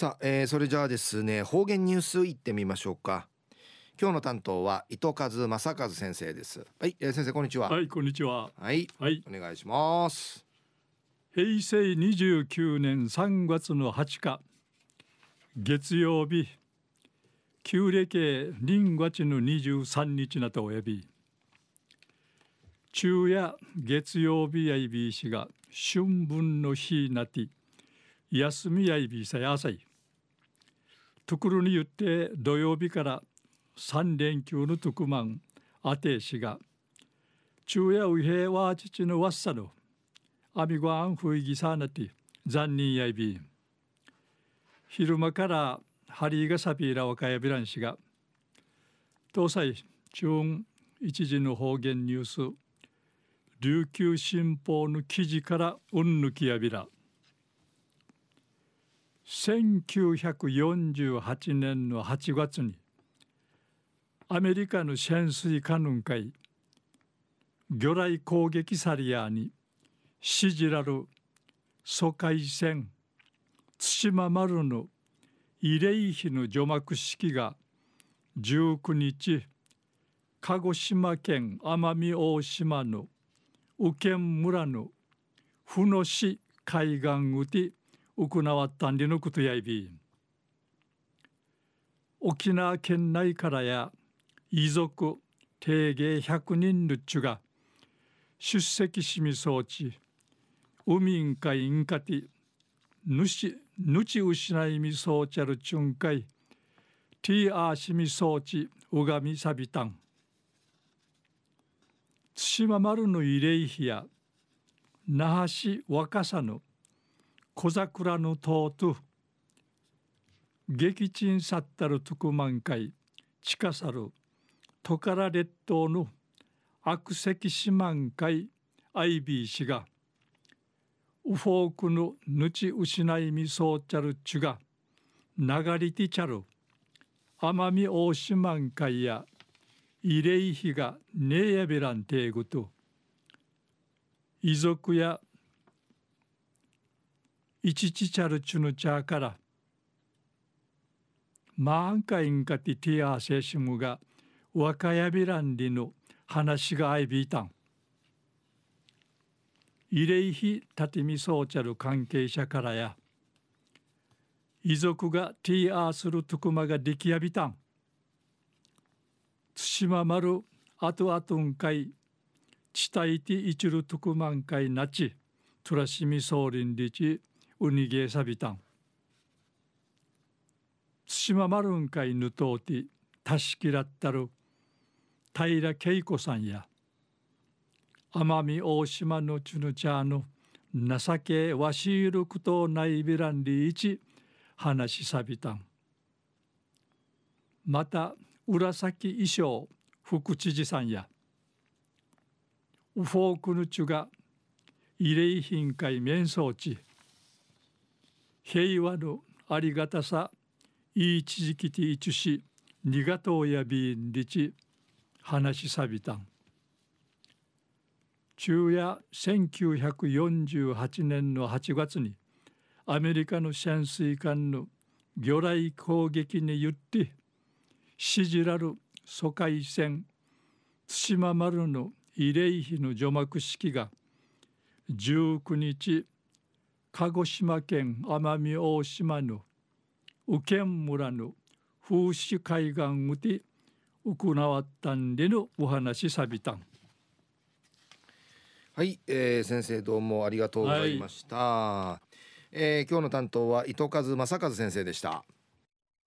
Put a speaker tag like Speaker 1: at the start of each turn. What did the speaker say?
Speaker 1: さあ、えー、それじゃあですね方言ニュースいってみましょうか。今日の担当は糸数正和先生です。はい、えー、先生こんにちは。
Speaker 2: はいこんにちは。
Speaker 1: はい、はい、お願いします。
Speaker 2: 平成29年3月の8日月曜日旧暦臨月の23日なとおやび。昼夜月曜日やいびしが春分の日なて休みやいびさやさい。ところに言って土曜日から三連休の特番あてしが昼夜うへは父のわっさのあみごあんふいぎさなて残忍やいび昼間からハリーがサピーラ若やびらんしが東西中一時の方言ニュース琉球新報の記事からうんぬきやびら。1948年の8月にアメリカの潜水艦軍会魚雷攻撃サリアにシジラル疎開船対馬丸の慰霊碑の除幕式が19日鹿児島県奄美大島の右県村の府野市海岸うて行わったんりのことやいび。沖縄県内からや遺族定芸100人のちゅが出席しみ装置海んかいんかてぬしぬち失いみそうちゃるちゅんかいティーアーしみ装置うがみさびたん。対馬丸の慰霊碑や那覇市若狭の小桜の塔と撃沈さったる徳満開近さるトカラ列島の悪石四万回アイビー氏がウフォークのぬち失いみそうちゃるちが流りてちゃる奄美大島海や慰霊碑がねえやべらんていぐと遺族やいちちちゃるちゅぬちゃからマーンカインカティティアーセシムが若やびらんりの話があいびいたん。慰霊碑立てみそうちゃる関係者からや遺族がティアーするとくまが出来やびたん。対馬丸あとあとんかい地帯ていちるとくまんかいなちトラシミ総林理事ウニゲーサビタン対馬丸んかいぬとうてたしきらったる平恵子さんや奄美大島のチュヌチャーの情けわしいるくとないびらんりいち話しさびたん。また浦崎衣装副知事さんやウフォークヌチュが慰霊品会面相地平和のありがたさいいちじきていちしにがとうやびんりち話しさびたん。昼夜1948年の8月にアメリカの潜水艦の魚雷攻撃によってしじらる疎開船対馬丸の慰霊碑の除幕式が19日鹿児島県奄美大島の右県村の風刺海岸うて行わったんでのお話さびたん。
Speaker 1: はい、えー、先生どうもありがとうございました、はい、えー、今日の担当は糸数正和先生でした